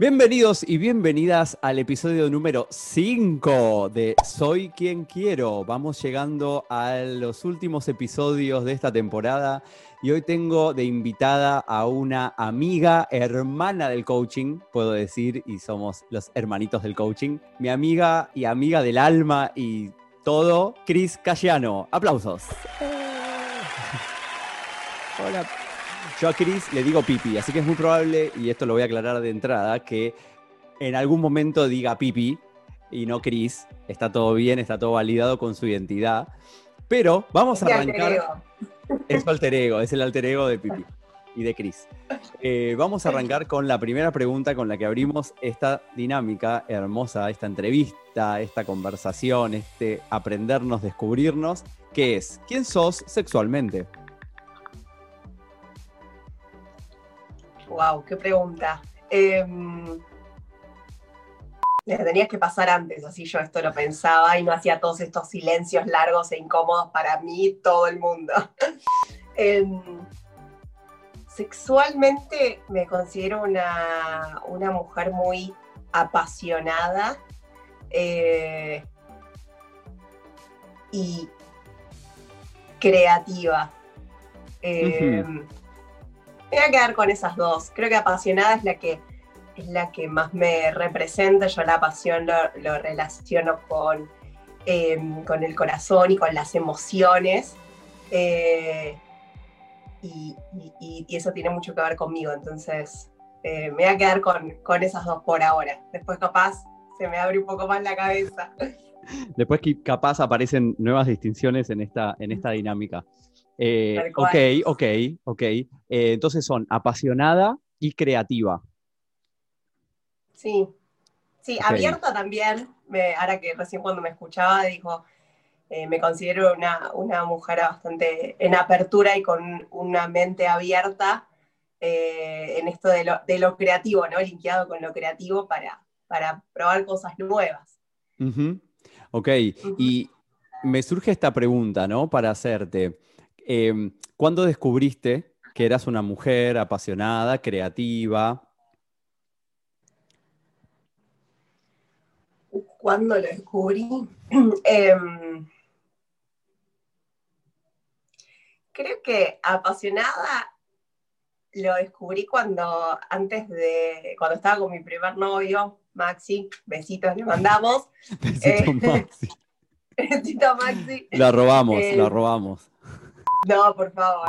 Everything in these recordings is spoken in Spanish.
Bienvenidos y bienvenidas al episodio número 5 de Soy quien quiero. Vamos llegando a los últimos episodios de esta temporada y hoy tengo de invitada a una amiga, hermana del coaching, puedo decir, y somos los hermanitos del coaching. Mi amiga y amiga del alma y todo, Cris Cayano. Aplausos. Hola. Yo a Chris le digo pipi, así que es muy probable, y esto lo voy a aclarar de entrada, que en algún momento diga pipi y no Chris. Está todo bien, está todo validado con su identidad. Pero vamos a arrancar. Es su alter ego, es el alter ego de pipi y de Chris. Eh, vamos a arrancar con la primera pregunta con la que abrimos esta dinámica hermosa, esta entrevista, esta conversación, este aprendernos, descubrirnos, que es, ¿quién sos sexualmente? Wow, qué pregunta. Eh, tenías que pasar antes, así yo esto lo pensaba y no hacía todos estos silencios largos e incómodos para mí y todo el mundo. Em, sexualmente me considero una, mujer muy apasionada eh, y creativa. Em, voy a quedar con esas dos. Creo que apasionada es la que, es la que más me representa. Yo la pasión lo, relaciono con, em, con el corazón y con las emociones. Eh, y, eso tiene mucho que ver conmigo. Entonces, eh, me voy a quedar con, con esas dos por ahora. Después capaz se me abre un poco más la cabeza. Después capaz aparecen nuevas distinciones en esta, en esta dinámica. Eh, ok, ok, ok. Eh, entonces son apasionada y creativa. Sí, sí, abierta también. ahora que recién cuando me escuchaba dijo, eh, me considero una, mujer bastante en apertura y con una mente abierta en esto de lo, creativo, ¿no? Linkeado con lo creativo para, para probar cosas nuevas. Ok, y me surge esta pregunta, ¿no? Para hacerte. Em, ¿Cuándo descubriste que eras una mujer apasionada, creativa? ¿Cuándo lo descubrí? Em, creo que apasionada lo descubrí cuando, antes de, cuando estaba con mi primer novio, Maxi, besitos le mandamos. Besito Maxi. Besito Maxi. La robamos, la eh, robamos. No, por favor.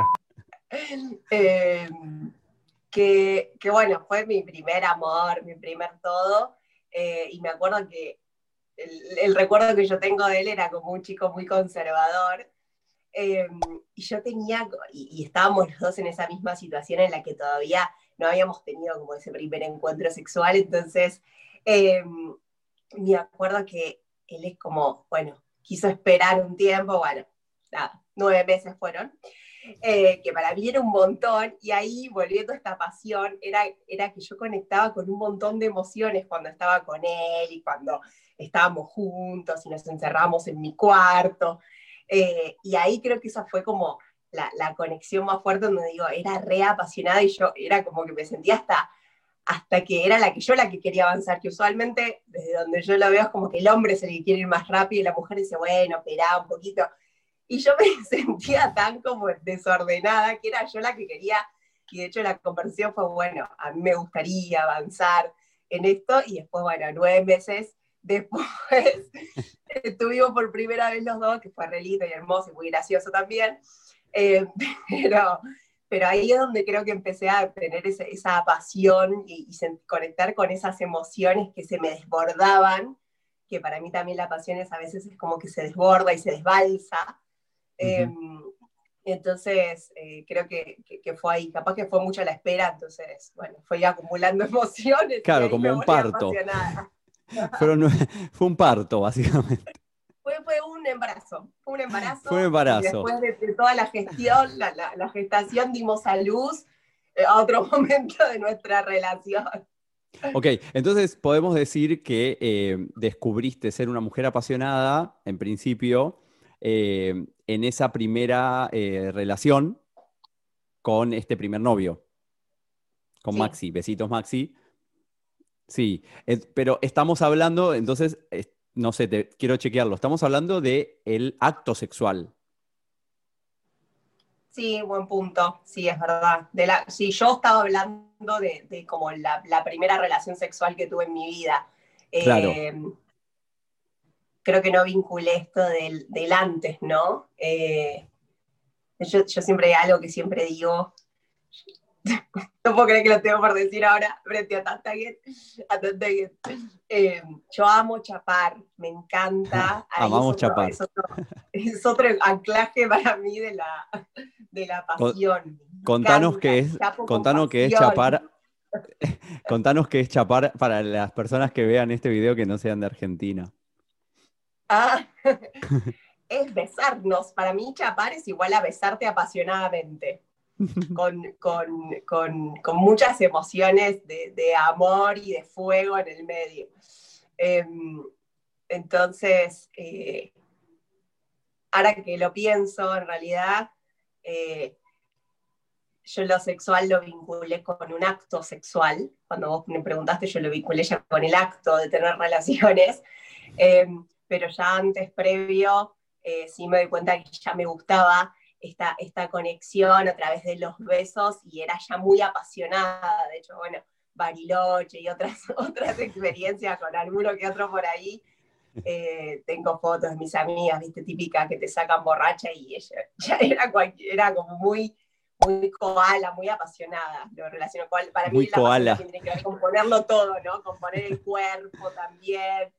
Eh, que, bueno, fue mi primer amor, mi primer todo. Eh, y me acuerdo que el, recuerdo que yo tengo de él era como un chico muy conservador. Eh, y yo tenía, y, estábamos los dos en esa misma situación en la que todavía no habíamos tenido como ese primer encuentro sexual. Entonces, me acuerdo que él es como, bueno, quiso esperar un tiempo, bueno, nada, nueve meses fueron, eh, que para mí era un montón, y ahí volviendo a esta pasión, era, era que yo conectaba con un montón de emociones cuando estaba con él y cuando estábamos juntos y nos encerramos en mi cuarto, eh, y ahí creo que esa fue como la, la, conexión más fuerte donde digo, era re apasionada y yo era como que me sentía hasta hasta que era la que yo la que quería avanzar, que usualmente desde donde yo lo veo es como que el hombre es el que quiere ir más rápido y la mujer dice, bueno, espera un poquito. Y yo me sentía tan como desordenada que era yo la que quería, y de hecho la conversión fue, bueno, a mí me gustaría avanzar en esto, y después, bueno, nueve meses después estuvimos por primera vez los dos, que fue re y hermoso y muy gracioso también, eh, pero, pero ahí es donde creo que empecé a tener esa, esa pasión y, conectar con esas emociones que se me desbordaban, que para mí también la pasión es a veces es como que se desborda y se desbalsa, Em, entonces, eh, creo que, fue ahí, capaz que fue mucho la espera, entonces, bueno, fue acumulando emociones. Claro, como un parto. fue un parto, básicamente. Fue, un embarazo, fue un embarazo. Fue un embarazo. después de, toda la gestión, la, gestación dimos a luz eh, a otro momento de nuestra relación. Ok, entonces podemos decir que eh, descubriste ser una mujer apasionada, en principio, eh, en esa primera eh, relación con este primer novio, con Maxi. Besitos, Maxi. Sí, pero estamos hablando, entonces, no sé, te, quiero chequearlo. Estamos hablando de el acto sexual. Sí, buen punto. Sí, es verdad. De la, sí, yo estaba hablando de, como la, primera relación sexual que tuve en mi vida. Claro. Creo que no vinculé esto del, antes, ¿no? Eh, yo, yo, siempre algo que siempre digo, no puedo creer que lo tengo por decir ahora frente a tanta gente. Eh, yo amo chapar, me encanta. Amamos chapar. Es otro, anclaje para mí de la, de la pasión. Contanos qué es, contanos qué es chapar. Contanos qué es chapar para las personas que vean este video que no sean de Argentina. Ah, es besarnos. Para mí chapar es igual a besarte apasionadamente. con, muchas emociones de, amor y de fuego en el medio. Em, entonces, eh, ahora que lo pienso, en realidad, eh, yo lo sexual lo vinculé con un acto sexual. Cuando vos me preguntaste, yo lo vinculé ya con el acto de tener relaciones. Em, pero ya antes, previo, eh, sí me doy cuenta que ya me gustaba esta, esta conexión a través de los besos y era ya muy apasionada, de hecho, bueno, Bariloche y otras, otras experiencias con alguno que otro por ahí. Eh, tengo fotos de mis amigas, viste, típica que te sacan borracha y ella ya era, era como muy, muy koala, muy apasionada. Lo relaciono para muy mí koala. tiene que ver con ponerlo todo, ¿no? Con poner el cuerpo también.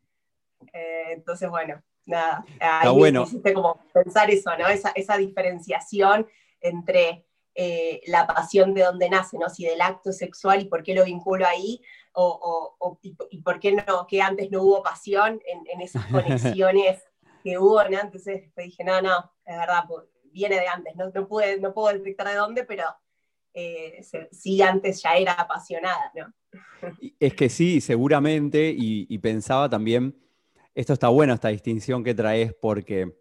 Eh, entonces, bueno, nada, ahí bueno. hiciste como pensar eso, ¿no? Esa, esa diferenciación entre eh, la pasión de dónde nace, ¿no? Si del acto sexual y por qué lo vinculo ahí, o, o, y, por qué no, que antes no hubo pasión en, esas conexiones que hubo, ¿no? Entonces dije, no, no, es verdad, pues, viene de antes, no, no, pude, no puedo detectar de dónde, pero eh, sí antes ya era apasionada, ¿no? Es que sí, seguramente, y pensaba también esto está bueno, esta distinción que traes, porque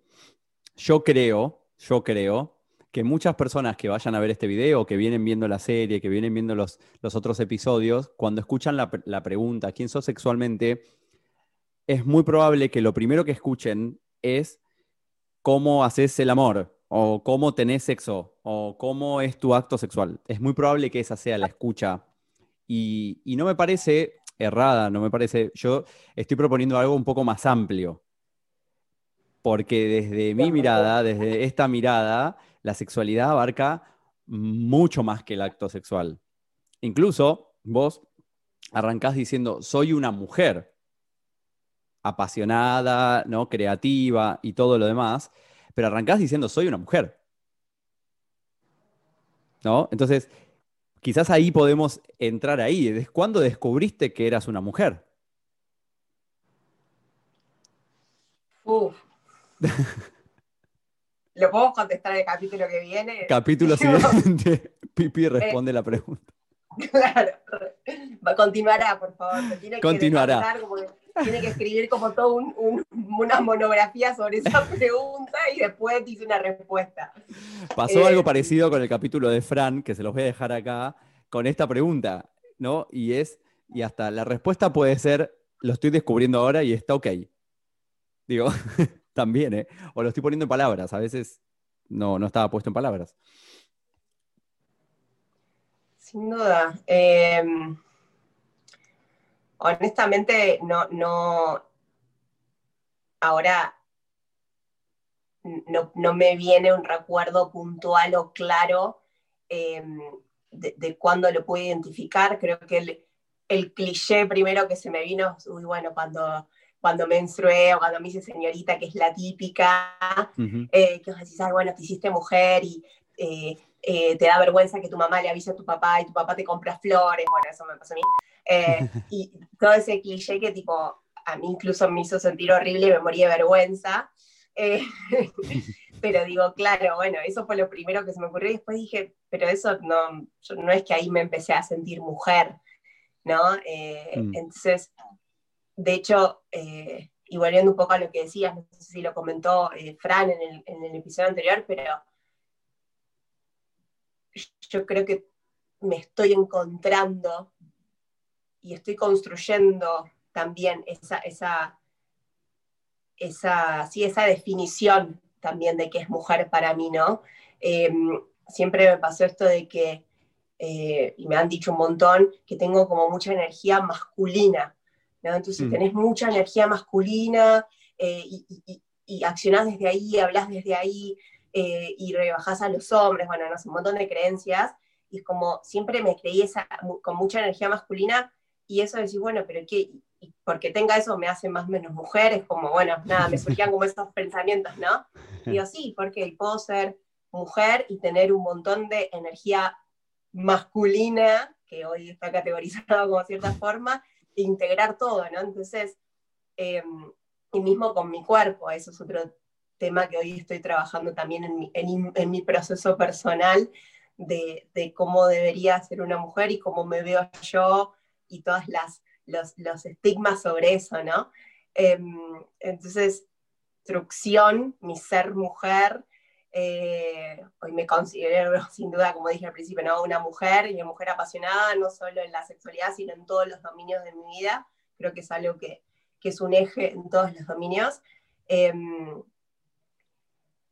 yo creo, yo creo que muchas personas que vayan a ver este video, que vienen viendo la serie, que vienen viendo los, los otros episodios, cuando escuchan la, la pregunta, ¿quién sos sexualmente? Es muy probable que lo primero que escuchen es cómo haces el amor, o cómo tenés sexo, o cómo es tu acto sexual. Es muy probable que esa sea la escucha. Y, y no me parece errada, no me parece. Yo estoy proponiendo algo un poco más amplio. Porque desde mi mirada, desde esta mirada, la sexualidad abarca mucho más que el acto sexual. Incluso vos arrancás diciendo, soy una mujer apasionada, ¿no? creativa y todo lo demás, pero arrancás diciendo, soy una mujer. ¿No? Entonces, quizás ahí podemos entrar ahí. ¿Desde cuándo descubriste que eras una mujer? Uf. ¿Lo podemos contestar en el capítulo que viene? Capítulo siguiente. Pipi responde la pregunta. Claro. Continuará, por favor. Continuará. Que tiene que escribir como todo una monografía sobre esa pregunta y después dice una respuesta. Pasó algo eh, parecido con el capítulo de Fran, que se los voy a dejar acá, con esta pregunta, ¿no? Y es, y hasta la respuesta puede ser, lo estoy descubriendo ahora y está ok. Digo, también, ¿eh? O lo estoy poniendo en palabras, a veces no, no estaba puesto en palabras. Sin duda. Em, honestamente, no, no, ahora no, me viene un recuerdo puntual o claro em, de, de cuándo lo puedo identificar. Creo que el, cliché primero que se me vino, uy, bueno, cuando, cuando menstrué o cuando me hice señorita, que es la típica, eh, que os decís, bueno, te hiciste mujer y eh, eh, te da vergüenza que tu mamá le avise a tu papá y tu papá te compra flores, bueno, eso me pasó a mí. y todo ese cliché que tipo, a mí incluso me hizo sentir horrible y me morí de vergüenza. Eh, pero digo, claro, bueno, eso fue lo primero que se me ocurrió y después dije, pero eso no, no es que ahí me empecé a sentir mujer, ¿no? Eh, mm. Entonces, de hecho, eh, y volviendo un poco a lo que decías, no sé si lo comentó Fran en el, en el episodio anterior, pero yo creo que me estoy encontrando estoy construyendo también esa, esa, esa, sí, esa definición también de qué es mujer para mí, ¿no? Em, siempre me pasó esto de que, eh, y me han dicho un montón, que tengo como mucha energía masculina, ¿no? Entonces mm. tenés mucha energía masculina eh, y, y, accionás desde ahí, hablas desde ahí eh, y rebajás a los hombres, bueno, no sé, un montón de creencias. Y es como siempre me creí esa, con mucha energía masculina y eso de decir, bueno, pero ¿qué? porque tenga eso me hace más o menos mujer, es como, bueno, nada, me surgían como estos pensamientos, ¿no? Digo, sí, porque puedo ser mujer y tener un montón de energía masculina, que hoy está categorizado como cierta forma, e integrar todo, ¿no? Entonces, em, y mismo con mi cuerpo, eso es otro tema que hoy estoy trabajando también en mi, en, mi proceso personal de, de, cómo debería ser una mujer y cómo me veo yo y todas las los, estigmas sobre eso, ¿no? Em, entonces, instrucción, mi ser mujer, eh, hoy me considero sin duda, como dije al principio, ¿no? una mujer y una mujer apasionada, no solo en la sexualidad, sino en todos los dominios de mi vida. Creo que es algo que, que es un eje en todos los dominios. Em,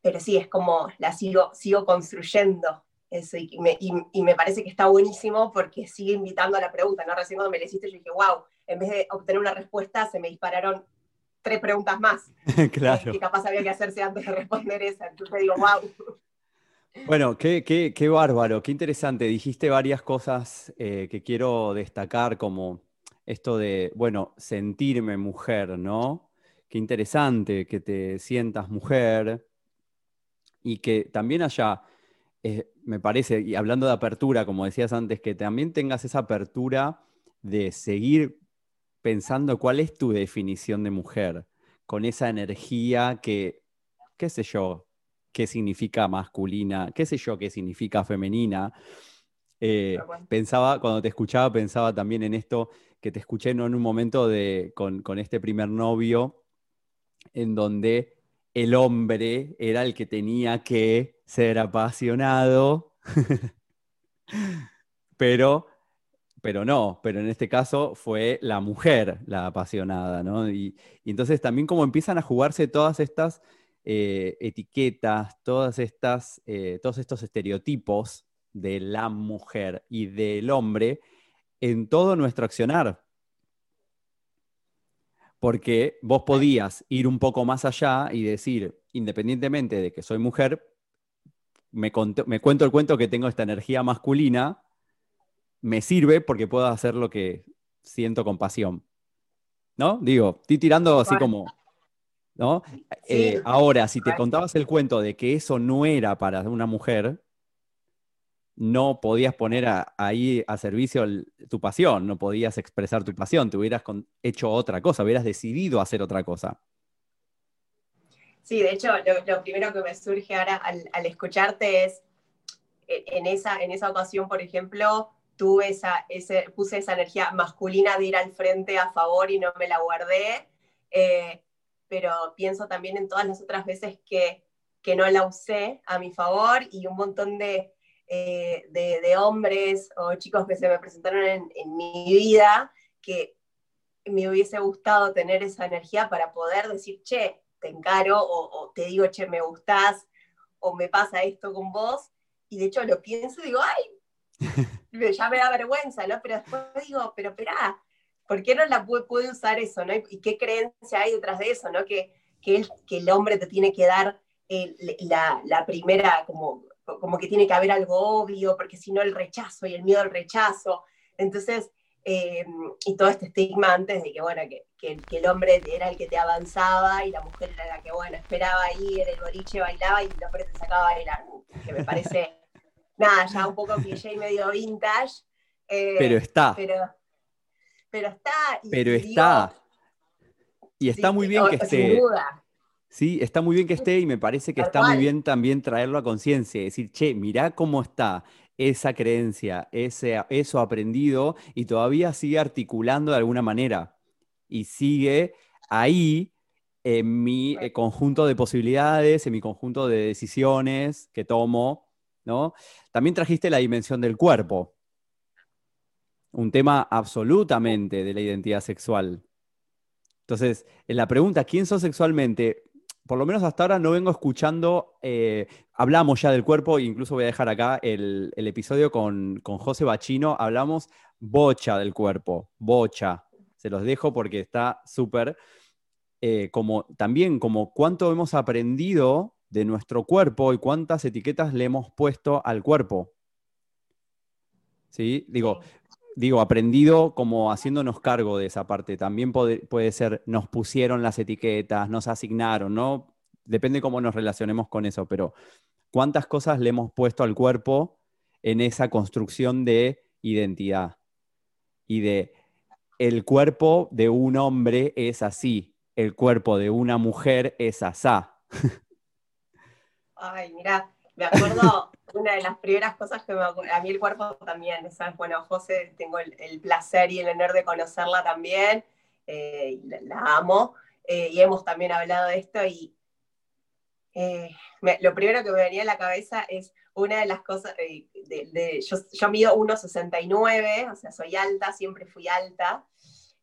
pero sí, es como la sigo, sigo construyendo eso, y me, y, me, parece que está buenísimo porque sigue invitando a la pregunta, ¿no? Recién cuando me le hiciste yo dije, wow, en vez de obtener una respuesta se me dispararon tres preguntas más. claro. Que capaz había que hacerse antes de responder esa. Entonces digo, wow. Bueno, qué, qué, qué, bárbaro, qué interesante. Dijiste varias cosas eh, que quiero destacar, como esto de, bueno, sentirme mujer, ¿no? Qué interesante que te sientas mujer y que también haya eh, me parece, y hablando de apertura, como decías antes, que también tengas esa apertura de seguir pensando cuál es tu definición de mujer, con esa energía que, qué sé yo, qué significa masculina, qué sé yo, qué significa femenina. Eh, pensaba, cuando te escuchaba, pensaba también en esto que te escuché ¿no? en un momento de, con, con este primer novio, en donde el hombre era el que tenía que ser apasionado, pero, pero no, pero en este caso fue la mujer la apasionada, ¿no? Y, entonces también como empiezan a jugarse todas estas eh, etiquetas, todas estas, eh, todos estos estereotipos de la mujer y del hombre en todo nuestro accionar porque vos podías ir un poco más allá y decir, independientemente de que soy mujer, me, cuento el cuento que tengo esta energía masculina, me sirve porque puedo hacer lo que siento con pasión. ¿No? Digo, estoy tirando así como... ¿No? Eh, ahora, si te contabas el cuento de que eso no era para una mujer, no podías poner ahí a servicio tu pasión, no podías expresar tu pasión, te hubieras hecho otra cosa, hubieras decidido hacer otra cosa. Sí, de hecho, lo, primero que me surge ahora al, escucharte es, e, en esa, en esa ocasión, por ejemplo, tuve esa, puse esa energía masculina de ir al frente a favor y no me la guardé, eh, pero pienso también en todas las otras veces que, que no la usé a mi favor y un montón de eh, de, hombres o chicos que se me presentaron en, mi vida que me hubiese gustado tener esa energía para poder decir, che, te encaro, o, te digo, che, me gustás, o me pasa esto con vos, y de hecho lo pienso y digo, ay, ya me da vergüenza, ¿no? Pero después digo, pero espera, ¿por qué no la puede, usar eso, ¿no? ¿Y qué creencia hay detrás de eso, ¿no? Que, que, el, que el hombre te tiene que dar la, la, primera como como que tiene que haber algo obvio, porque si no el rechazo y el miedo al rechazo. Entonces, eh, y todo este estigma antes de que, bueno, que, que, el hombre era el que te avanzaba y la mujer era la que, bueno, esperaba ahí en el boliche, bailaba y el hombre te sacaba a bailar, que me parece, nada, ya un poco cliché y medio vintage. Eh, pero está. Pero, pero está. pero está. y está muy bien que esté. Sin duda. Sí, está muy bien que esté y me parece que está muy bien también traerlo a conciencia, decir, che, mirá cómo está esa creencia, ese, eso aprendido y todavía sigue articulando de alguna manera y sigue ahí en mi eh, conjunto de posibilidades, en mi conjunto de decisiones que tomo, ¿no? También trajiste la dimensión del cuerpo. un tema absolutamente de la identidad sexual. Entonces, en la pregunta, ¿quién sos sexualmente? Por lo menos hasta ahora no vengo escuchando, eh, hablamos ya del cuerpo, incluso voy a dejar acá el, episodio con, José Bachino, hablamos bocha del cuerpo, bocha. Se los dejo porque está súper, eh, como también como cuánto hemos aprendido de nuestro cuerpo y cuántas etiquetas le hemos puesto al cuerpo. ¿Sí? Digo, digo, aprendido como haciéndonos cargo de esa parte. También puede, ser, nos pusieron las etiquetas, nos asignaron, ¿no? Depende cómo nos relacionemos con eso, pero ¿cuántas cosas le hemos puesto al cuerpo en esa construcción de identidad? Y de, el cuerpo de un hombre es así, el cuerpo de una mujer es asá. Ay, mira, me acuerdo una de las primeras cosas que me a mí el cuerpo también, ¿sabes? Bueno, José, tengo el, placer y el honor de conocerla también, eh, la, amo, eh, y hemos también hablado de esto, y eh, lo primero que me venía a la cabeza es una de las cosas, de, yo, yo, mido 1,69, o sea, soy alta, siempre fui alta,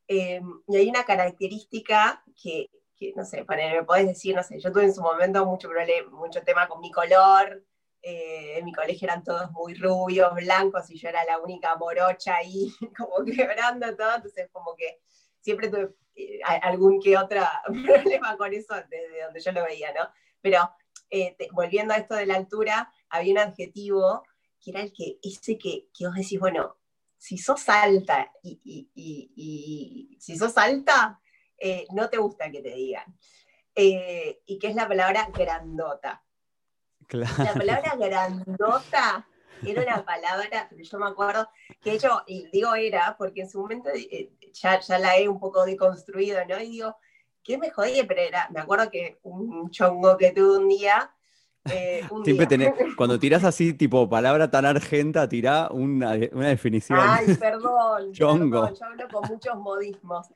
y hay una característica que, no sé, me podés decir, no sé, yo tuve en su momento mucho problema, mucho tema con mi color, eh, en mi colegio eran todos muy rubios, blancos, y yo era la única morocha ahí, como quebrando todo, entonces como que siempre tuve eh, algún que otro problema con eso desde donde yo lo veía, ¿no? Pero eh, volviendo a esto de la altura, había un adjetivo que era el que, ese que, que vos decís, bueno, si sos alta y, y, si sos alta, no te gusta que te digan. Y que es la palabra grandota. La palabra grandota era una palabra, yo me acuerdo, que de hecho, digo era, porque en su momento eh, ya, ya, la he un poco deconstruido, ¿no? Y digo, ¿qué me jodía? Pero era, me acuerdo que un chongo que tuve un día, Siempre Tenés, cuando tiras así, tipo palabra tan argenta, tirá una, una definición. Ay, perdón. Chongo. yo hablo con muchos modismos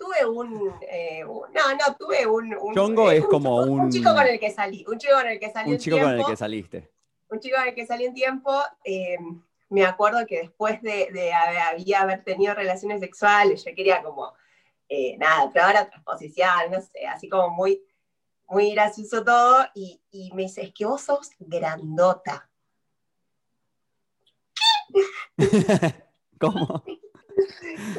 tuve un, eh, no, no, tuve un... un Chongo eh, es como un, un... chico con el que salí, un chico con el que salí Un chico con el que saliste. Un chico con el que salí un tiempo, eh, me acuerdo que después de, de había haber tenido relaciones sexuales, yo quería como, nada, probar otra posición, no sé, así como muy, muy gracioso todo, y, y me dice, es que vos sos grandota. ¿Cómo?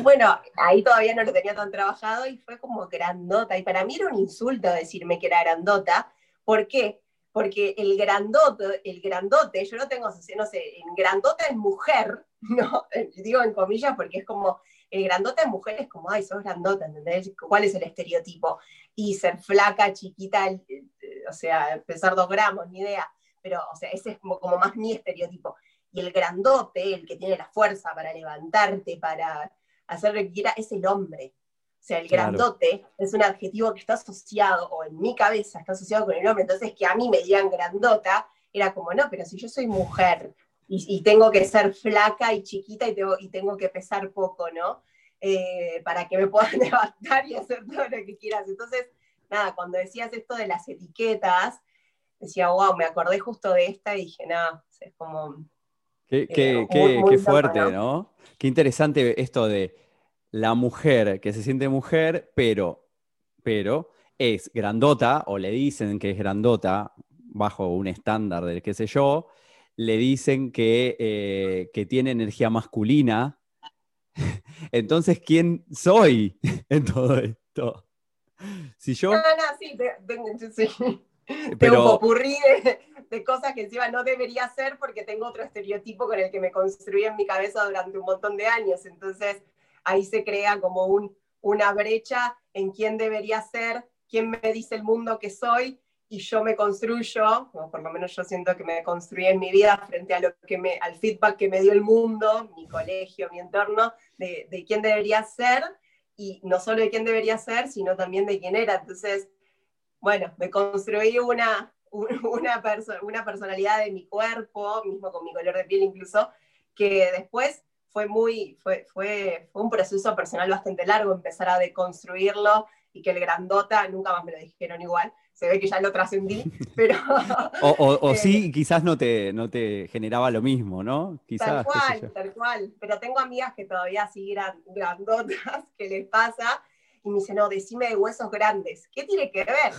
Bueno, ahí todavía no lo tenía tan trabajado y fue como grandota. Y para mí era un insulto decirme que era grandota. ¿Por qué? Porque el grandote, el grandote, yo no tengo, no sé, en grandota es mujer, ¿no? Digo en comillas porque es como, el grandote es mujer es como, ay, sos grandota, ¿entendés? ¿Cuál es el estereotipo? Y ser flaca, chiquita, o sea, pesar dos gramos, ni idea. Pero, o sea, ese es como más mi estereotipo y el grandote, el que tiene la fuerza para levantarte, para hacer lo que quiera, es el hombre. O sea, el grandote es un adjetivo que está asociado, o en mi cabeza está asociado con el hombre. Entonces, que a mí me digan grandota, era como, no, pero si yo soy mujer y, tengo que ser flaca y chiquita y tengo, y tengo que pesar poco, ¿no? Eh, para que me puedan levantar y hacer todo lo que quieras. Entonces, nada, cuando decías esto de las etiquetas, decía, wow, me acordé justo de esta y dije, no, es como Qué, eh, fuerte, ¿no? Qué interesante esto de la mujer que se siente mujer, pero, pero es grandota, o le dicen que es grandota, bajo un estándar del qué sé yo, le dicen que, eh, que tiene energía masculina. Entonces, ¿quién soy en todo esto? Si yo... No, no, sí, sí. Pero... un popurrí de, cosas que encima no debería hacer porque tengo otro estereotipo con el que me construí en mi cabeza durante un montón de años. Entonces ahí se crea como un, una brecha en quién debería ser, quién me dice el mundo que soy y yo me construyo, o por lo menos yo siento que me construí en mi vida frente a lo que me, al feedback que me dio el mundo, mi colegio, mi entorno, de, de quién debería ser y no solo de quién debería ser, sino también de quién era. Entonces, bueno, me construí una, una, una personalidad de mi cuerpo, mismo con mi color de piel incluso, que después fue muy, fue, fue, fue un proceso personal bastante largo empezar a deconstruirlo y que el grandota nunca más me lo dijeron igual. Se ve que ya lo trascendí, pero... o, sí, eh, quizás no te, no te generaba lo mismo, ¿no? Quizás, tal cual, tal cual. Pero tengo amigas que todavía siguen grandotas, que les pasa, y me dicen, no, decime de huesos grandes. ¿Qué tiene que ver?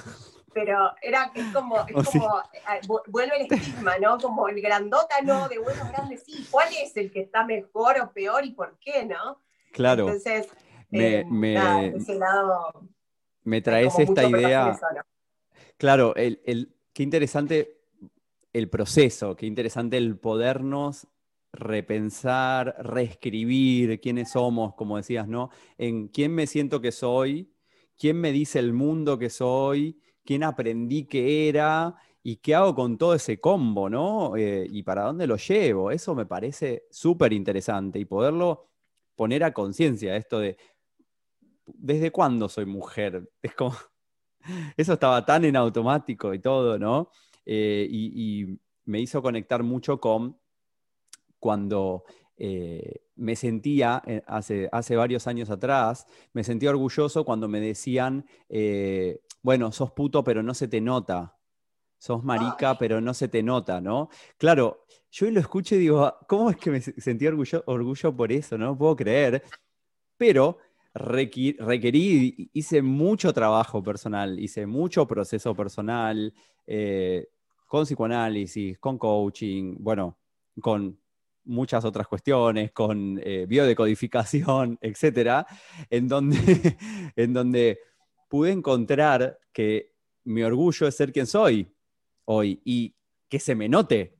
Pero era, es como, es oh, como eh, vuelve el estigma, ¿no? Como el grandota, no, de huesos grandes, sí, ¿cuál es el que está mejor o peor y por qué, no? Claro. Entonces, me, eh, me, traes esta idea. Claro, el, el, qué interesante el proceso, qué interesante el podernos repensar, reescribir quiénes somos, como decías, ¿no? En quién me siento que soy, quién me dice el mundo que soy, quién aprendí que era y qué hago con todo ese combo, ¿no? Eh, y para dónde lo llevo. Eso me parece súper interesante y poderlo poner a conciencia, esto de, ¿desde cuándo soy mujer? Es como, eso estaba tan en automático y todo, ¿no? Eh, y, me hizo conectar mucho con cuando eh, me sentía, hace, hace varios años atrás, me sentía orgulloso cuando me decían, bueno, sos puto, pero no se te nota. Sos marica, pero no se te nota, ¿no? Claro, yo lo escucho y digo, ¿cómo es que me sentí orgullo, orgullo por eso? No puedo creer. Pero requerí, hice mucho trabajo personal, hice mucho proceso personal, eh, con psicoanálisis, con coaching, bueno, con muchas otras cuestiones, con eh, biodecodificación, etcétera, en donde, en donde pude encontrar que mi orgullo es ser quien soy hoy y que se me note.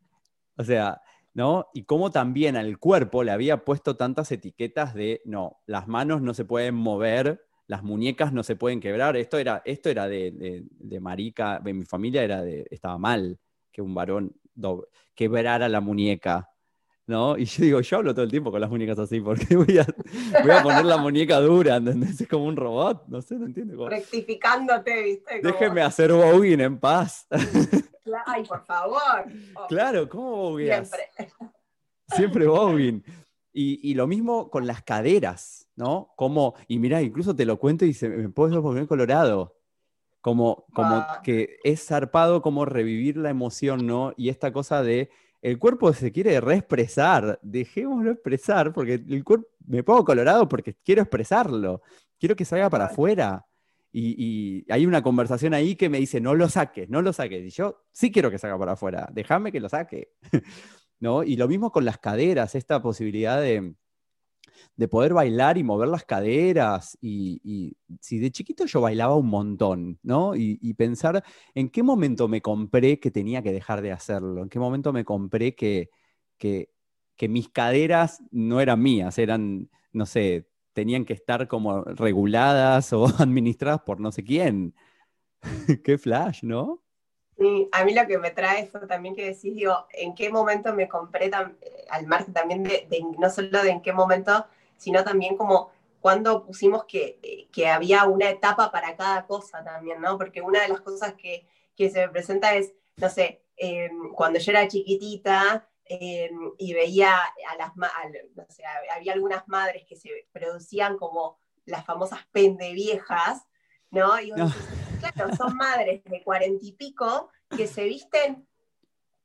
O sea, ¿no? Y cómo también al cuerpo le había puesto tantas etiquetas de, no, las manos no se pueden mover, las muñecas no se pueden quebrar. Esto era, esto era de, de, marica, mi familia era de, estaba mal que un varón quebrara la muñeca. ¿No? Y yo digo, yo hablo todo el tiempo con las muñecas así, porque voy a, voy a poner la muñeca dura, ¿entendés? Es como un robot, no sé, no entiendo. Rectificándote, ¿viste? Déjenme hacer voguing en paz. Ay, por favor. Claro, ¿cómo vogueas? Siempre. Siempre voguing. Y, y, lo mismo con las caderas, ¿no? Como, y mira, incluso te lo cuento y se me puedo poner colorado. Como, como ah. que es zarpado como revivir la emoción, ¿no? Y esta cosa de el cuerpo se quiere reexpresar, dejémoslo expresar, porque el cuerpo, me pongo colorado porque quiero expresarlo, quiero que salga para afuera. Y, hay una conversación ahí que me dice, no lo saques, no lo saques. Y yo sí quiero que salga para afuera, déjame que lo saque. ¿No? Y lo mismo con las caderas, esta posibilidad de, de poder bailar y mover las caderas. Y, si de chiquito yo bailaba un montón, ¿no? Y, pensar en qué momento me compré que tenía que dejar de hacerlo, en qué momento me compré que, que, mis caderas no eran mías, eran, no sé, tenían que estar como reguladas o administradas por no sé quién. qué flash, ¿no? Sí, a mí lo que me trae eso también que decís, digo, en qué momento me compré, eh, al margen también de, no solo de en qué momento sino también como cuando pusimos que, que, había una etapa para cada cosa también, ¿no? Porque una de las cosas que, que se me presenta es, no sé, em, cuando yo era chiquitita em, y veía a las, no sé, había algunas madres que se producían como las famosas pendeviejas, ¿no? Y no. Claro, son madres de cuarenta y pico que se visten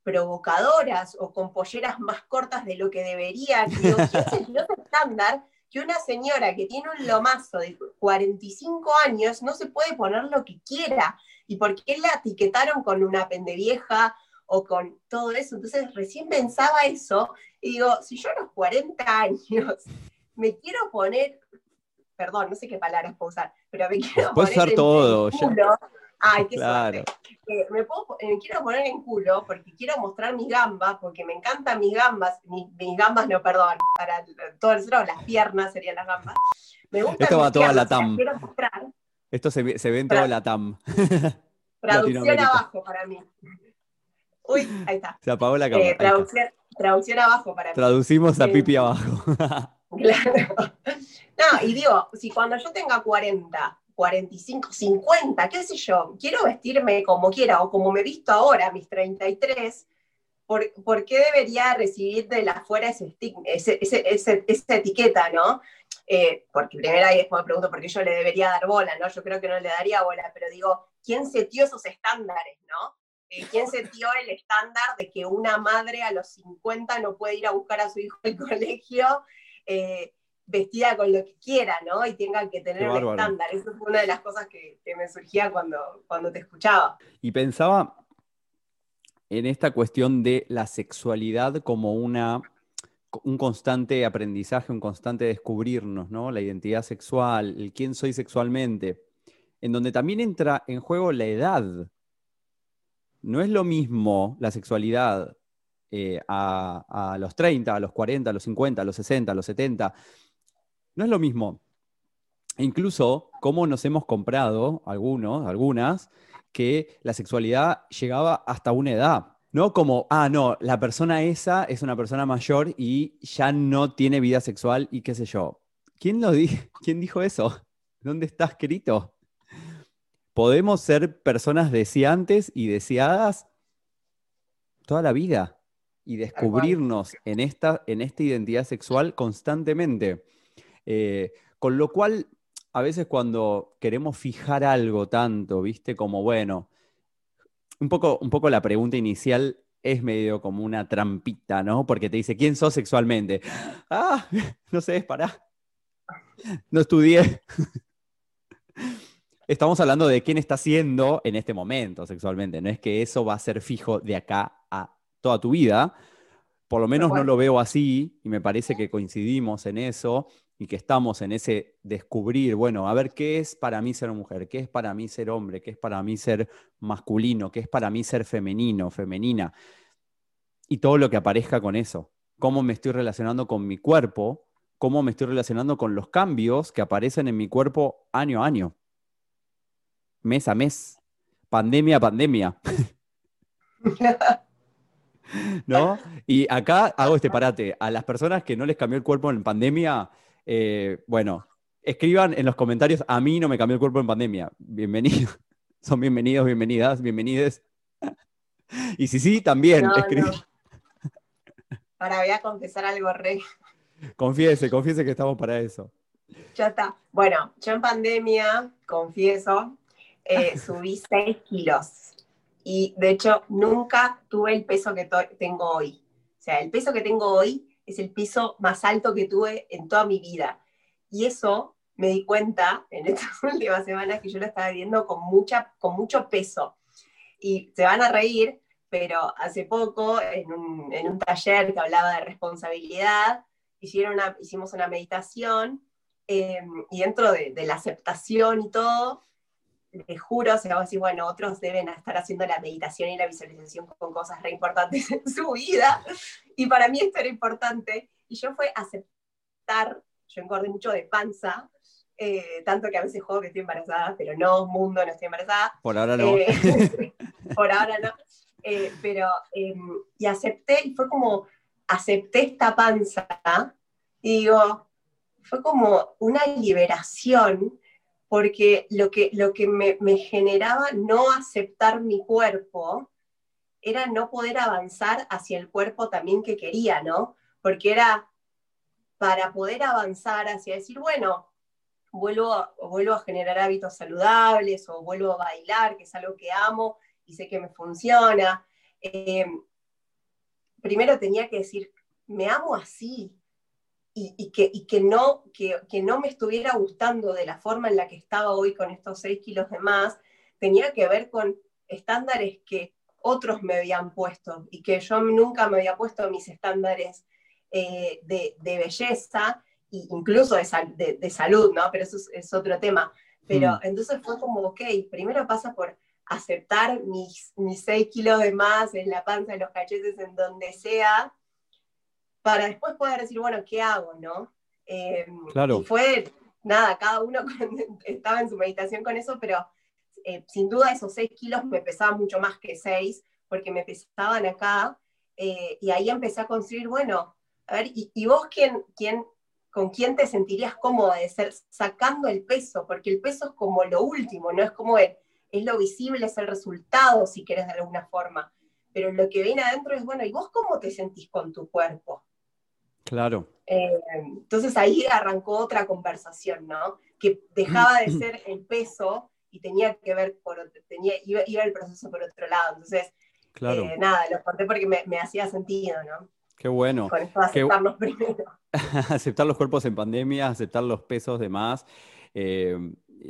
provocadoras o con polleras más cortas de lo que deberían. Digo, ¿qué es el estándar que una señora que tiene un lomazo de 45 años no se puede poner lo que quiera? ¿Y por qué la etiquetaron con una pendevieja o con todo eso? Entonces recién pensaba eso y digo, si yo a los 40 años me quiero poner, perdón, no sé qué palabras puedo usar, pero me quiero poner usar todo. Ay, qué claro. Eh, me, quiero poner en culo porque quiero mostrar mis gambas, porque me encantan mis gambas, mis, gambas, no, perdón, para todo el cerebro, las piernas serían las gambas. Me gusta Esto va toda la TAM. Esto se, ve en toda la TAM. Traducción abajo para mí. Uy, ahí está. Se apagó la cámara. Eh, traducción, abajo para mí. Traducimos a eh, pipi abajo. claro. No, y digo, si cuando yo tenga 40 45, 50, qué sé yo, quiero vestirme como quiera o como me visto ahora, mis 33, ¿por, ¿por qué debería recibir de la fuera ese esa etiqueta, no? eh, porque primero ahí después me pregunto por qué yo le debería dar bola, ¿no? Yo creo que no le daría bola, pero digo, ¿quién setió esos estándares, ¿no? Eh, ¿Quién setió el estándar de que una madre a los 50 no puede ir a buscar a su hijo al colegio eh, vestida con lo que quiera, ¿no? Y tenga que tener un estándar. Eso fue una de las cosas que, me surgía cuando, cuando te escuchaba. Y pensaba en esta cuestión de la sexualidad como una un constante aprendizaje, un constante descubrirnos, ¿no? La identidad sexual, el quién soy sexualmente, en donde también entra en juego la edad. No es lo mismo la sexualidad eh, a, los 30, a los 40, a los 50, a los 60, a los 70. No es lo mismo. Incluso cómo nos hemos comprado, algunos, algunas, que la sexualidad llegaba hasta una edad. ¿no? Como, ah, no, la persona esa es una persona mayor y ya no tiene vida sexual y qué sé yo. ¿Quién, lo ¿Quién dijo eso? ¿Dónde está escrito? Podemos ser personas deseantes y deseadas toda la vida y descubrirnos en esta, en esta identidad sexual constantemente. Eh, con lo cual, a veces cuando queremos fijar algo tanto, viste, como, bueno, un poco, un poco la pregunta inicial es medio como una trampita, ¿no? Porque te dice, ¿quién sos sexualmente? Ah, no sé, pará. No estudié. Estamos hablando de quién está siendo en este momento sexualmente. No es que eso va a ser fijo de acá a toda tu vida. Por lo menos no lo veo así y me parece que coincidimos en eso y que estamos en ese descubrir, bueno, a ver qué es para mí ser mujer, qué es para mí ser hombre, qué es para mí ser masculino, qué es para mí ser femenino, femenina, y todo lo que aparezca con eso, cómo me estoy relacionando con mi cuerpo, cómo me estoy relacionando con los cambios que aparecen en mi cuerpo año a año, mes a mes, pandemia a pandemia. ¿No? Y acá hago este parate. A las personas que no les cambió el cuerpo en pandemia, eh, bueno, escriban en los comentarios, a mí no me cambió el cuerpo en pandemia. Bienvenidos. Son bienvenidos, bienvenidas, bienvenides. Y si sí, también. Ahora voy a confesar algo, Rey. Confiese, confiese que estamos para eso. Ya está. Bueno, yo en pandemia, confieso, eh, subí 6 kilos. Y de hecho, nunca tuve el peso que tengo hoy. O sea, el peso que tengo hoy es el piso más alto que tuve en toda mi vida. Y eso me di cuenta en estas últimas semanas que yo lo estaba viendo con, mucha, con mucho peso. Y se van a reír, pero hace poco, en un, taller que hablaba de responsabilidad, hicieron una, hicimos una meditación eh, y dentro de, de, la aceptación y todo, les juro, o sea, así, bueno, otros deben estar haciendo la meditación y la visualización con cosas re importantes en su vida, y para mí esto era importante, y yo fue aceptar, yo engordé mucho de panza, eh, tanto que a veces juego que estoy embarazada, pero no, mundo, no estoy embarazada. Por ahora no. Eh, por ahora no. Eh, pero, em, y acepté, y fue como, acepté esta panza, y digo, fue como una liberación, porque lo que, lo que me, generaba no aceptar mi cuerpo era no poder avanzar hacia el cuerpo también que quería, ¿no? Porque era para poder avanzar hacia decir, bueno, vuelvo, a, vuelvo a generar hábitos saludables o vuelvo a bailar, que es algo que amo y sé que me funciona. Eh, primero tenía que decir, me amo así, y, que, que, no, que, no me estuviera gustando de la forma en la que estaba hoy con estos 6 kilos de más, tenía que ver con estándares que otros me habían puesto y que yo nunca me había puesto mis estándares eh, de, belleza e incluso de, de, salud, ¿no? Pero eso es, otro tema. Pero mm. entonces fue como, ok, primero pasa por aceptar mis, mis 6 kilos de más en la panza, en los cachetes, en donde sea, para después poder decir, bueno, ¿qué hago? ¿no? Em, claro. Y fue, nada, cada uno estaba en su meditación con eso, pero eh, sin duda esos 6 kilos me pesaban mucho más que 6, porque me pesaban acá, eh, y ahí empecé a construir, bueno, a ver, ¿y, vos quién, quién, con quién te sentirías cómoda de ser sacando el peso? Porque el peso es como lo último, no es como es lo visible, es el resultado, si quieres de alguna forma. Pero lo que viene adentro es, bueno, ¿y vos cómo te sentís con tu cuerpo? Claro. Eh, entonces ahí arrancó otra conversación, ¿no? Que dejaba de ser el peso y tenía que ver, por, tenía, iba, iba el proceso por otro lado. Entonces, claro. Eh, nada, lo conté porque me, me, hacía sentido, ¿no? Qué bueno. Con esto de aceptarnos primero. aceptar los cuerpos en pandemia, aceptar los pesos de más, eh,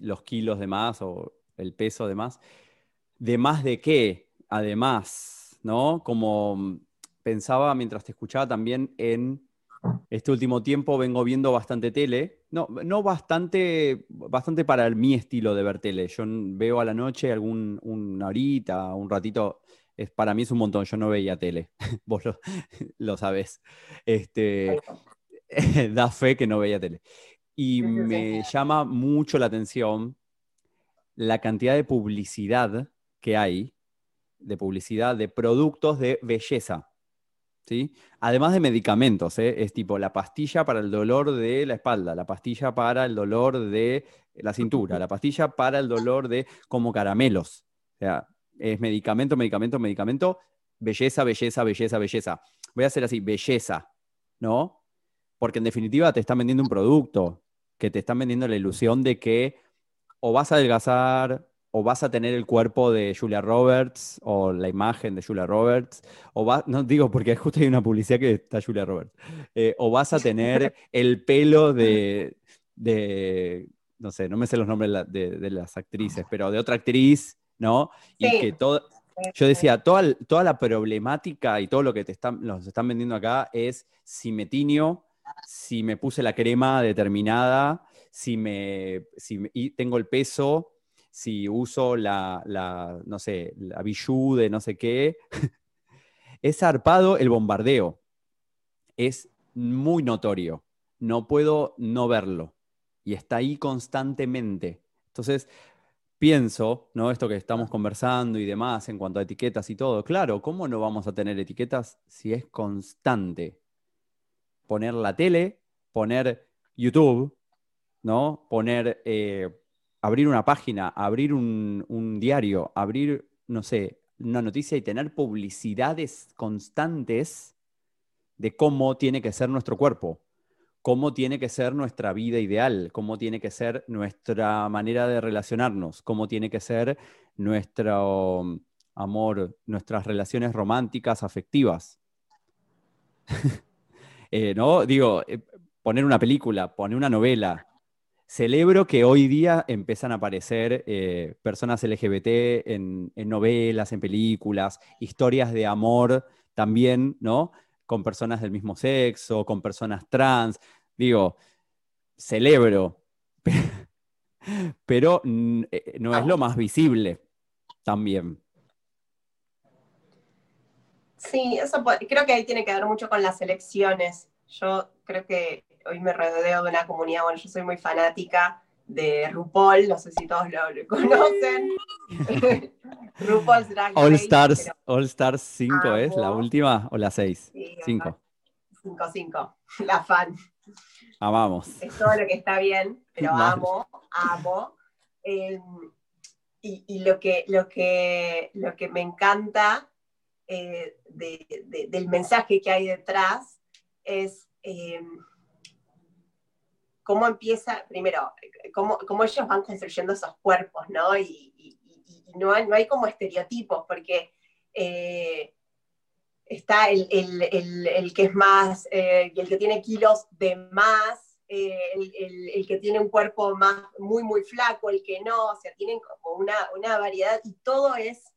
los kilos de más o el peso de más. ¿De más de qué? Además, ¿no? Como pensaba mientras te escuchaba también en este último tiempo vengo viendo bastante tele. No, no bastante, bastante para mi estilo de ver tele. Yo veo a la noche algún, una horita, un ratito. Es, para mí es un montón. Yo no veía tele. Vos lo, lo sabés. Este, da fe que no veía tele. Y me llama mucho la atención la cantidad de publicidad que hay, de publicidad de productos de belleza. Además de medicamentos, ¿eh? es tipo la pastilla para el dolor de la espalda, la pastilla para el dolor de la cintura, la pastilla para el dolor de como caramelos. O sea, es medicamento, medicamento, medicamento, belleza, belleza, belleza, belleza. Voy a hacer así, belleza, ¿no? Porque en definitiva te están vendiendo un producto, que te están vendiendo la ilusión de que o vas a adelgazar, o vas a tener el cuerpo de Julia Roberts o la imagen de Julia Roberts, o va, no digo porque justo hay una publicidad que está Julia Roberts, eh, o vas a tener el pelo de, no sé, no me sé los nombres de, las actrices, pero de otra actriz, ¿no? Y que todo, yo decía, toda, toda la problemática y todo lo que te están, nos están vendiendo acá es si me tiño, si me puse la crema determinada, si me, si y tengo el peso, si uso la, no sé, la bijou de no sé qué. es zarpado el bombardeo. Es muy notorio. No puedo no verlo. Y está ahí constantemente. Entonces, pienso, ¿no? Esto que estamos conversando y demás en cuanto a etiquetas y todo. Claro, ¿cómo no vamos a tener etiquetas si es constante? Poner la tele, poner YouTube, ¿no? Poner eh, abrir una página, abrir un, diario, abrir, no sé, una noticia y tener publicidades constantes de cómo tiene que ser nuestro cuerpo, cómo tiene que ser nuestra vida ideal, cómo tiene que ser nuestra manera de relacionarnos, cómo tiene que ser nuestro um, amor, nuestras relaciones románticas, afectivas. Eh, ¿No? Digo, eh, poner una película, poner una novela, Celebro que hoy día empiezan a aparecer eh, personas LGBT en, novelas, en películas, historias de amor también, ¿no? Con personas del mismo sexo, con personas trans. Digo, celebro, pero eh, no es lo más visible también. Sí, eso creo que ahí tiene que ver mucho con las elecciones. Yo creo que hoy me rodeo de una comunidad, bueno, yo soy muy fanática de RuPaul, no sé si todos lo, conocen. RuPaul's Drag All Stars, All Stars 5 es la última o la 6? 5. 5, 5, la fan. Amamos. Es todo lo que está bien, pero amo, amo. Em, y, lo, que, lo, que, lo que me encanta eh, del mensaje que hay detrás es em, cómo empieza, primero, cómo, cómo, ellos van construyendo esos cuerpos, ¿no? Y, no, hay, no, hay, como estereotipos, porque eh, está el, el, el, que es más, eh, el que tiene kilos de más, eh, el, que tiene un cuerpo más, muy, muy flaco, el que no, o sea, tienen como una, una variedad y todo es,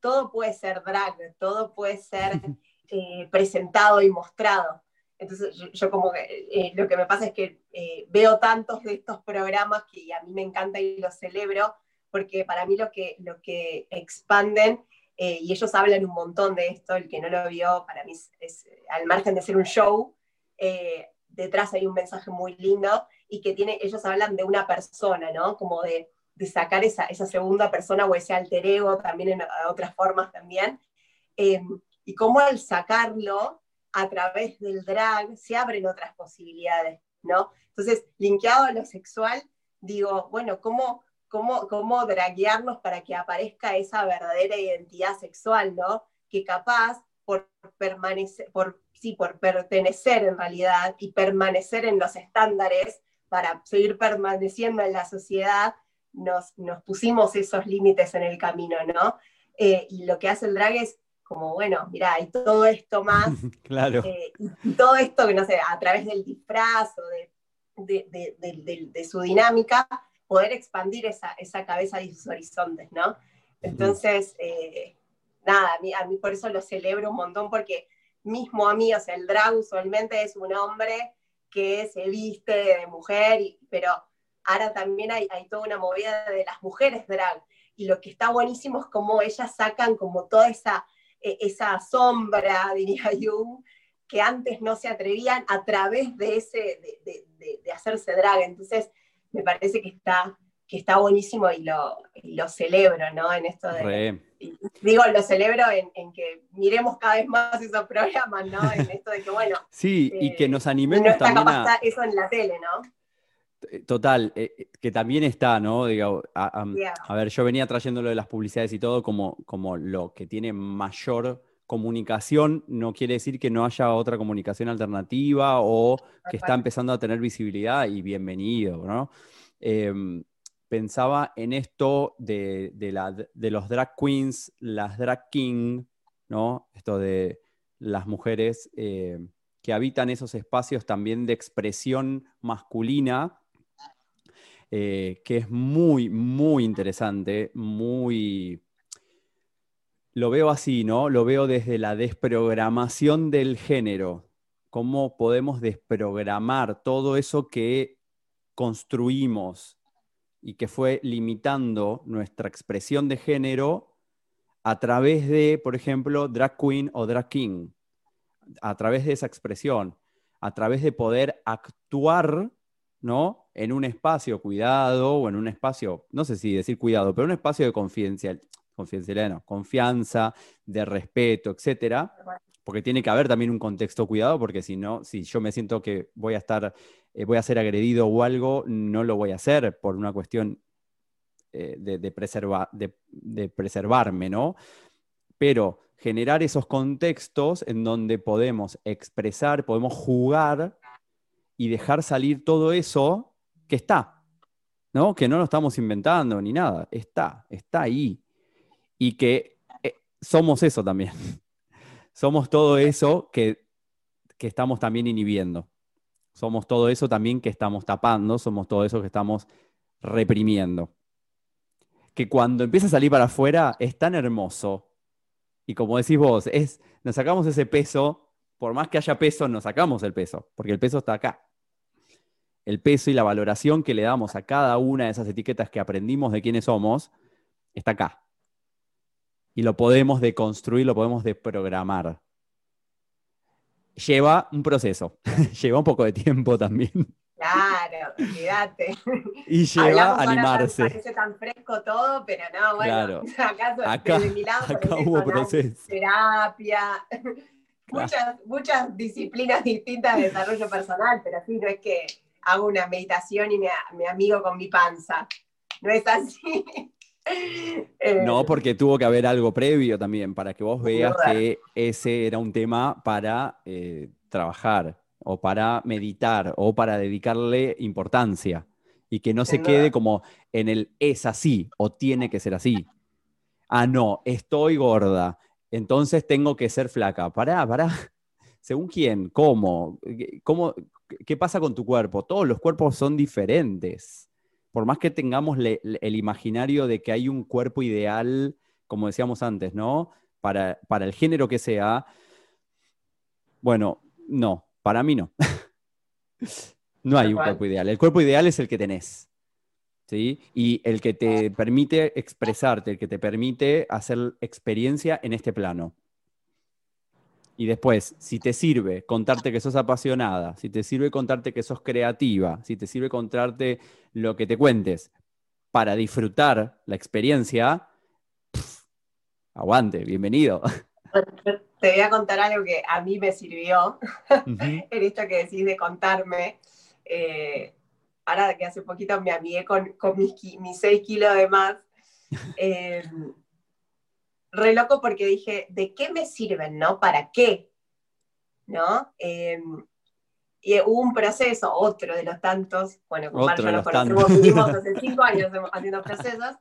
todo puede ser drag, todo puede ser presentado y mostrado. Entonces yo, como que eh, lo que me pasa es que eh, veo tantos de estos programas que a mí me encanta y los celebro, porque para mí lo que, lo que expanden, eh, y ellos hablan un montón de esto, el que no lo vio, para mí es, al margen de ser un show, detrás hay un mensaje muy lindo y que tiene, ellos hablan de una persona, ¿no? Como de, de sacar esa, esa, segunda persona o ese alter ego también en otras formas también. y cómo al sacarlo, a través del drag se abren otras posibilidades, ¿no? Entonces, linkeado a lo sexual, digo, bueno, ¿cómo, cómo, cómo draguearnos para que aparezca esa verdadera identidad sexual, ¿no? Que capaz por permanecer, por, sí, por pertenecer en realidad y permanecer en los estándares para seguir permaneciendo en la sociedad, nos, nos pusimos esos límites en el camino, ¿no? Eh, y lo que hace el drag es como, bueno, mira, hay todo esto más, claro. Eh, y todo esto que no sé, a través del disfraz o de, de, su dinámica, poder expandir esa, esa cabeza y sus horizontes, ¿no? Entonces, eh, nada, a mí, a mí por eso lo celebro un montón, porque mismo a mí, o sea, el drag usualmente es un hombre que se viste de mujer, pero ahora también hay, hay toda una movida de las mujeres drag, y lo que está buenísimo es cómo ellas sacan como toda esa, esa sombra, diría Jung, que antes no se atrevían a través de, ese, de, de, hacerse drag. Entonces, me parece que está, que está buenísimo y lo, lo celebro, ¿no? En esto de... Digo, lo celebro en, que miremos cada vez más esos programas, ¿no? En esto de que, bueno... Sí, y que nos eh, animemos no está también a... eso en la tele, ¿no? Eh, total, eh, que también está, ¿no? Digo, a, ver, yo venía trayendo lo de las publicidades y todo como, como lo que tiene mayor comunicación, no quiere decir que no haya otra comunicación alternativa o que está empezando a tener visibilidad y bienvenido, ¿no? Em, pensaba en esto de, de, los drag queens, las drag king, ¿no? Esto de las mujeres eh, que habitan esos espacios también de expresión masculina eh, que es muy, muy interesante, muy... Lo veo así, ¿no? Lo veo desde la desprogramación del género, cómo podemos desprogramar todo eso que construimos y que fue limitando nuestra expresión de género a través de, por ejemplo, drag queen o drag king, a través de esa expresión, a través de poder actuar ¿no? En un espacio cuidado o en un espacio, no sé si decir cuidado, pero un espacio de confidencial, confidencialidad, confianza, de respeto, etcétera, porque tiene que haber también un contexto cuidado, porque si no, si yo me siento que voy a estar, eh, voy a ser agredido o algo, no lo voy a hacer por una cuestión eh, de, de, de, preservarme, ¿no? Pero generar esos contextos en donde podemos expresar, podemos jugar y dejar salir todo eso que está, ¿no? Que no lo estamos inventando ni nada, está, está ahí. Y que eh, somos eso también. somos todo eso que, que estamos también inhibiendo. Somos todo eso también que estamos tapando, somos todo eso que estamos reprimiendo. Que cuando empieza a salir para afuera es tan hermoso. Y como decís vos, es, nos sacamos ese peso, por más que haya peso, nos sacamos el peso, porque el peso está acá el peso y la valoración que le damos a cada una de esas etiquetas que aprendimos de quiénes somos, está acá. Y lo podemos deconstruir, lo podemos desprogramar. Lleva un proceso, lleva un poco de tiempo también. Claro, olvídate. Y lleva a animarse. Parece tan fresco todo, pero no, bueno, acá, acá hubo proceso. Terapia, muchas, muchas disciplinas distintas de desarrollo personal, pero sí, no es que hago una meditación y me, amigo con mi panza. No es así. Eh, no, porque tuvo que haber algo previo también, para que vos veas que ese era un tema para eh, trabajar, o para meditar, o para dedicarle importancia, y que no se quede como en el es así, o tiene que ser así. Ah, no, estoy gorda, entonces tengo que ser flaca. Pará, pará. ¿Según quién? ¿Cómo? ¿Cómo? ¿Qué pasa con tu cuerpo? Todos los cuerpos son diferentes. Por más que tengamos el imaginario de que hay un cuerpo ideal, como decíamos antes, ¿no? Para, para el género que sea, bueno, no, para mí no. no hay un cuerpo ideal. El cuerpo ideal es el que tenés. ¿Sí? Y el que te permite expresarte, el que te permite hacer experiencia en este plano. Y después, si te sirve contarte que sos apasionada, si te sirve contarte que sos creativa, si te sirve contarte lo que te cuentes para disfrutar la experiencia, aguante, bienvenido. Te voy a contar algo que a mí me sirvió en esto que decís de contarme. Eh, ahora que hace poquito me amigué con, mis, mis 6 kilos de más. Eh, re loco porque dije, ¿de qué me sirven, no? ¿Para qué? ¿No? Em, y hubo un proceso, otro de los tantos, bueno, con Mar nos conocemos, vivimos hace cinco años haciendo procesos.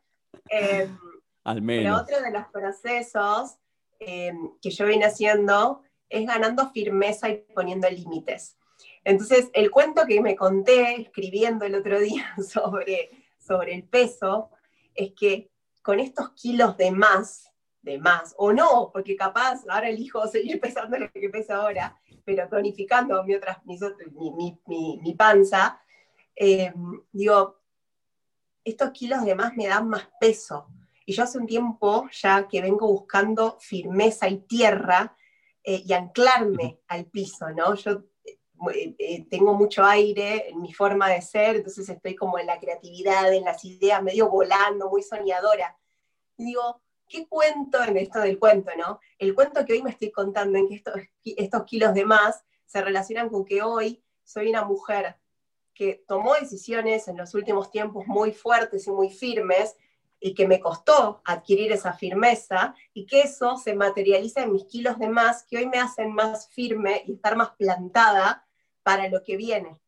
Em, Al menos. Pero otro de los procesos em, que yo vine haciendo es ganando firmeza y poniendo límites. Entonces, el cuento que me conté escribiendo el otro día sobre, sobre el peso es que con estos kilos de más, de más, o no, porque capaz ahora elijo seguir pesando lo que peso ahora, pero tonificando mi, otra, mi, panza, eh, digo, estos kilos de más me dan más peso. Y yo hace un tiempo ya que vengo buscando firmeza y tierra eh, y anclarme al piso, ¿no? Yo eh, tengo mucho aire en mi forma de ser, entonces estoy como en la creatividad, en las ideas, medio volando, muy soñadora. Y digo, ¿qué cuento en esto del cuento, no? El cuento que hoy me estoy contando, en que estos, estos kilos de más se relacionan con que hoy soy una mujer que tomó decisiones en los últimos tiempos muy fuertes y muy firmes, y que me costó adquirir esa firmeza y que eso se materializa en mis kilos de más que hoy me hacen más firme y estar más plantada para lo que viene.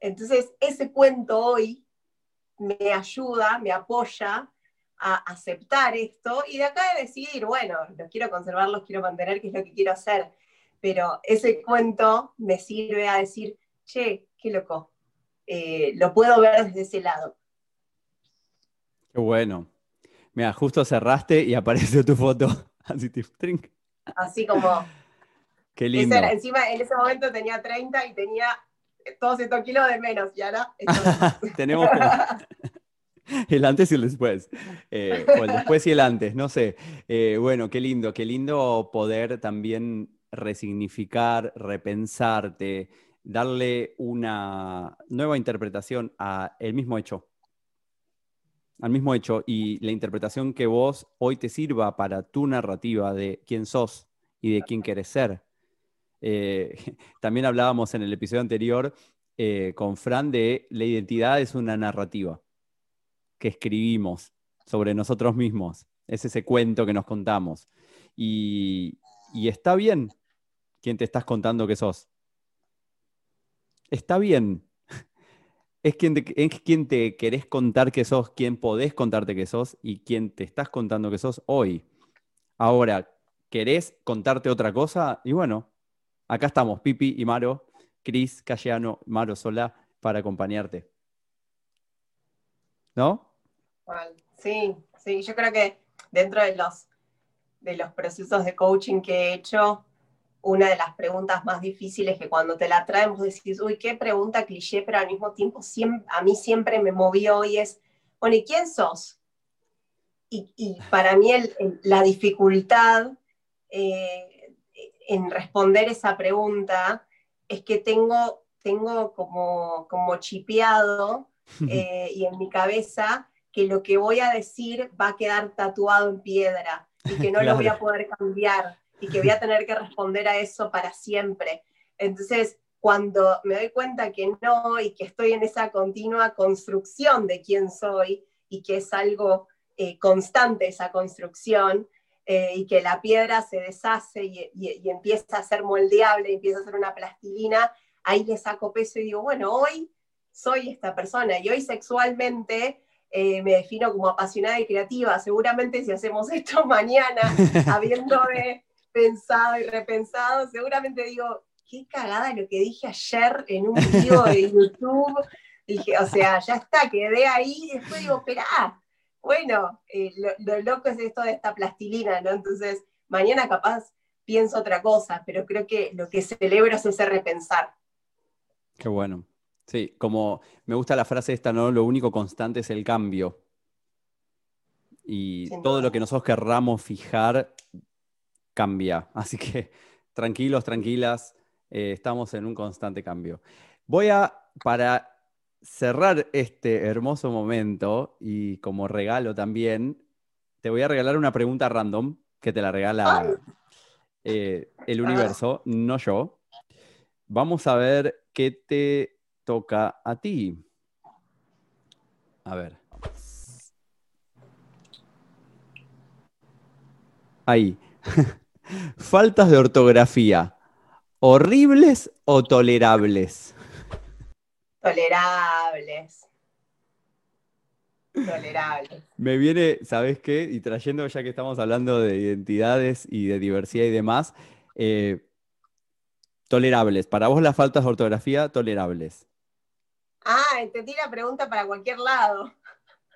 Entonces, ese cuento hoy me ayuda, me apoya a aceptar esto y de acá de decidir, bueno, los quiero conservar, los quiero mantener, qué es lo que quiero hacer. Pero ese cuento me sirve a decir, che, qué loco, eh, lo puedo ver desde ese lado. Qué bueno. Mira, justo cerraste y apareció tu foto. Así, Así como Qué lindo. encima en ese momento tenía 30 y tenía todos estos kilos de menos, y ahora tenemos el antes y el después. Eh, o el después y el antes, no sé. Eh, bueno, qué lindo, qué lindo poder también resignificar, repensarte, darle una nueva interpretación al mismo hecho. Al mismo hecho y la interpretación que vos hoy te sirva para tu narrativa de quién sos y de quién querés ser. Eh, también hablábamos en el episodio anterior eh, con Fran de la identidad es una narrativa que escribimos sobre nosotros mismos. Es ese cuento que nos contamos. Y, está bien quien te estás contando que sos. Está bien. Es quien, te, es quien te querés contar que sos, quien podés contarte que sos y quien te estás contando que sos hoy. Ahora, ¿querés contarte otra cosa? Y bueno, Acá estamos, Pipi y Maro, Cris, Cayano, Maro Sola, para acompañarte. ¿No? Sí, sí, yo creo que dentro de los, de los procesos de coaching que he hecho, una de las preguntas más difíciles que cuando te la traemos decís, uy, qué pregunta cliché, pero al mismo tiempo a mí siempre me movió hoy es, bueno, ¿y quién sos? Y, para mí la dificultad eh, en responder esa pregunta es que tengo, tengo como, como chipeado eh, y en mi cabeza que lo que voy a decir va a quedar tatuado en piedra y que no lo voy a poder cambiar y que voy a tener que responder a eso para siempre. Entonces, cuando me doy cuenta que no y que estoy en esa continua construcción de quién soy y que es algo eh, constante esa construcción, eh, y que la piedra se deshace y, empieza a ser moldeable, empieza a ser una plastilina, ahí le saco peso y digo, bueno, hoy soy esta persona y hoy sexualmente eh, me defino como apasionada y creativa. Seguramente si hacemos esto mañana, habiéndome pensado y repensado, seguramente digo, qué cagada lo que dije ayer en un video de YouTube. Dije, o sea, ya está, quedé ahí y después digo, esperá, bueno, eh, lo, loco es esto de esta plastilina, ¿no? Entonces, mañana capaz pienso otra cosa, pero creo que lo que celebro es ese repensar. Qué bueno. Sí, como me gusta la frase esta, ¿no? Lo único constante es el cambio. Y todo lo que nosotros querramos fijar cambia. Así que tranquilos, tranquilas, eh, estamos en un constante cambio. Voy a, para cerrar este hermoso momento y como regalo también, te voy a regalar una pregunta random que te la regala eh, el universo, no yo. Vamos a ver qué te toca a ti. A ver. ahí. Faltas de ortografía, ¿horribles o tolerables? Tolerables. Tolerables. Me viene, ¿sabes qué? Y trayendo, ya que estamos hablando de identidades y de diversidad y demás, eh, tolerables. Para vos las faltas de ortografía, tolerables. Ah, entendí la pregunta para cualquier lado.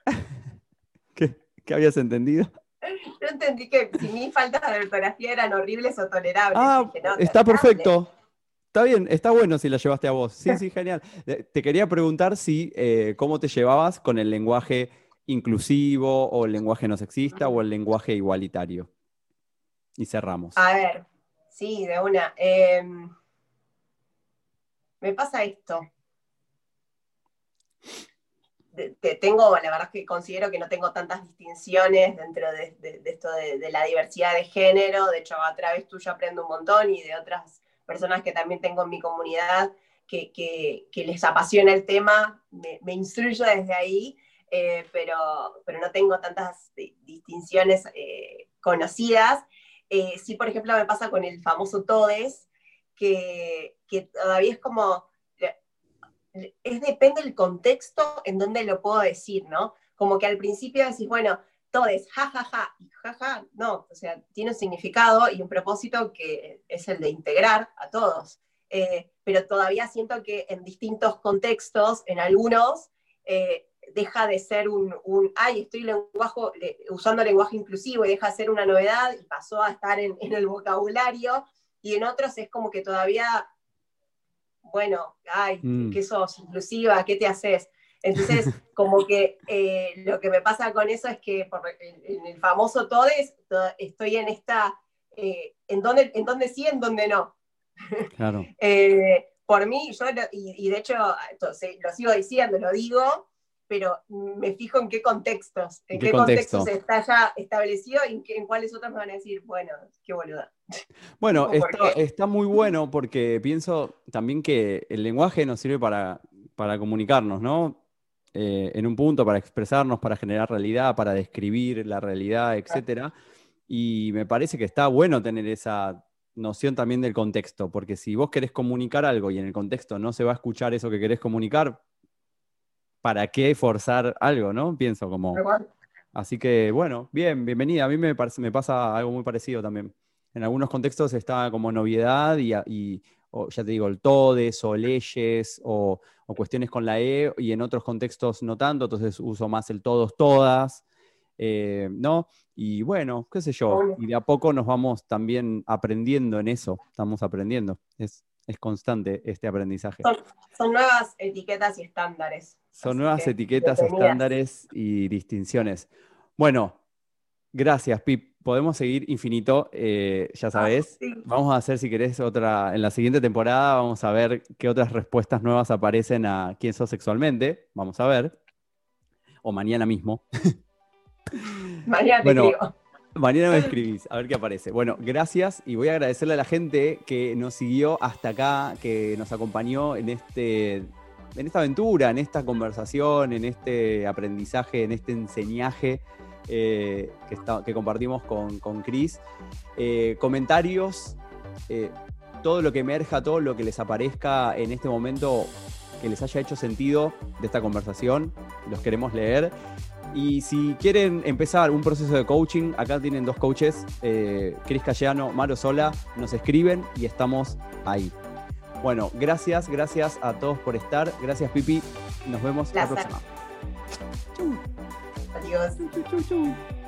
¿Qué, qué habías entendido? Yo entendí que si mis faltas de ortografía eran horribles o tolerables. Ah, Dije, no, está tolerables. perfecto. Está bien, está bueno si la llevaste a vos. Sí, sí, genial. Te quería preguntar si eh, cómo te llevabas con el lenguaje inclusivo o el lenguaje no sexista o el lenguaje igualitario. Y cerramos. A ver, sí, de una. Em, me pasa esto. Tengo, la verdad es que considero que no tengo tantas distinciones dentro de, esto de, la diversidad de género. De hecho, a través tuyo aprendo un montón y de otras personas que también tengo en mi comunidad que, les apasiona el tema. Me, instruyo desde ahí, eh, pero, pero no tengo tantas di- distinciones eh, conocidas. Eh, sí, por ejemplo, me pasa con el famoso todes, que, que todavía es como, es depende del contexto en donde lo puedo decir, ¿no? Como que al principio decís, bueno, todes, ja, ja, ja, y ja, ja, no, o sea, tiene un significado y un propósito que es el de integrar a todos. Eh, pero todavía siento que en distintos contextos, en algunos, eh, deja de ser un, un ay, estoy lenguaje, le- usando lenguaje inclusivo y deja de ser una novedad y pasó a estar en, en el vocabulario, y en otros es como que todavía, bueno, ay, Mm. ¿qué sos? Inclusiva, ¿qué te haces? Entonces, como que eh, lo que me pasa con eso es que por, en, el famoso TODES to- estoy en esta, eh, en donde, en donde sí, en donde no. Claro. Eh, por mí, yo, lo- y, y de hecho entonces, lo sigo diciendo, lo digo, pero me fijo en qué contextos, en ¿Qué qué, contexto? contextos está ya establecido y en, en cuáles otros me van a decir, bueno, qué boluda. Bueno, ¿Por está, muy bueno porque pienso también que el lenguaje nos sirve para, para comunicarnos, ¿no? Eh, en un punto, para expresarnos, para generar realidad, para describir la realidad, etcétera. Y me parece que está bueno tener esa noción también del contexto, porque si vos querés comunicar algo y en el contexto no se va a escuchar eso que querés comunicar, ¿para qué forzar algo, no? Pienso como... Así que, bueno, bien, bienvenida. A mí me, parece- me pasa algo muy parecido también. En algunos contextos está como novedad y, y- o ya te digo, el todes o leyes o, o cuestiones con la E y en otros contextos no tanto, entonces uso más el todos, todas, eh, ¿no? Y bueno, qué sé yo, y de a poco nos vamos también aprendiendo en eso, estamos aprendiendo, es, es constante este aprendizaje. Son, son nuevas etiquetas y estándares. Son nuevas que, etiquetas, estándares y distinciones. Bueno, gracias, Pip. Podemos seguir infinito, eh, ya sabes. sí. Vamos a hacer, si querés, otra. En la siguiente temporada vamos a ver qué otras respuestas nuevas aparecen a quién sos sexualmente. Vamos a ver. O mañana mismo. Mañana te Bueno, escribo. Mañana me escribís, a ver qué aparece. Bueno, gracias y voy a agradecerle a la gente que nos siguió hasta acá, que nos acompañó en, este, en esta aventura, en esta conversación, en este aprendizaje, en este enseñaje eh, que, está- que compartimos con, con Cris. Eh, comentarios, eh, todo lo que emerja, todo lo que les aparezca en este momento que les haya hecho sentido de esta conversación, los queremos leer. Y si quieren empezar un proceso de coaching, acá tienen dos coaches, Cris Cayano, Maro Sola, nos escriben y estamos ahí. Bueno, gracias, gracias a todos por estar. Gracias, Pipi. Nos vemos la próxima. Adiós. Chau, chau, chau.